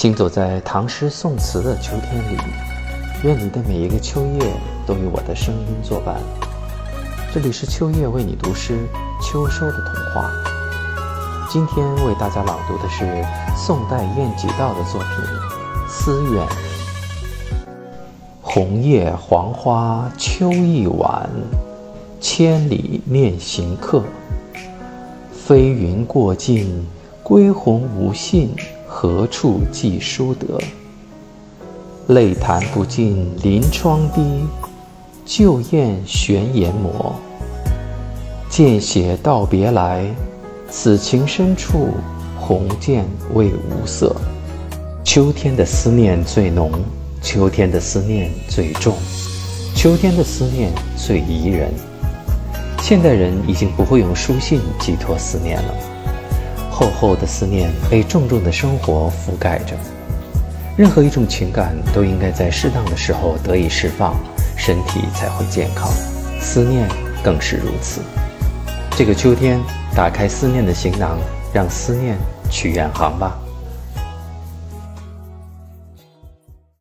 行走在唐诗宋词的秋天里，愿你的每一个秋夜都与我的声音作伴。这里是秋夜为你读诗，秋收的童话。今天为大家朗读的是宋代晏几道的作品《思远》。红叶黄花秋意晚，千里念行客。飞云过尽，归鸿无信。何处寄书得？泪弹不尽临窗滴，旧燕悬研磨。见写道别来，此情深处红笺未无色。秋天的思念最浓，秋天的思念最重，秋天的思念最宜人。现代人已经不会用书信寄托思念了。厚厚的思念被重重的生活覆盖着，任何一种情感都应该在适当的时候得以释放，身体才会健康。思念更是如此。这个秋天，打开思念的行囊，让思念去远航吧。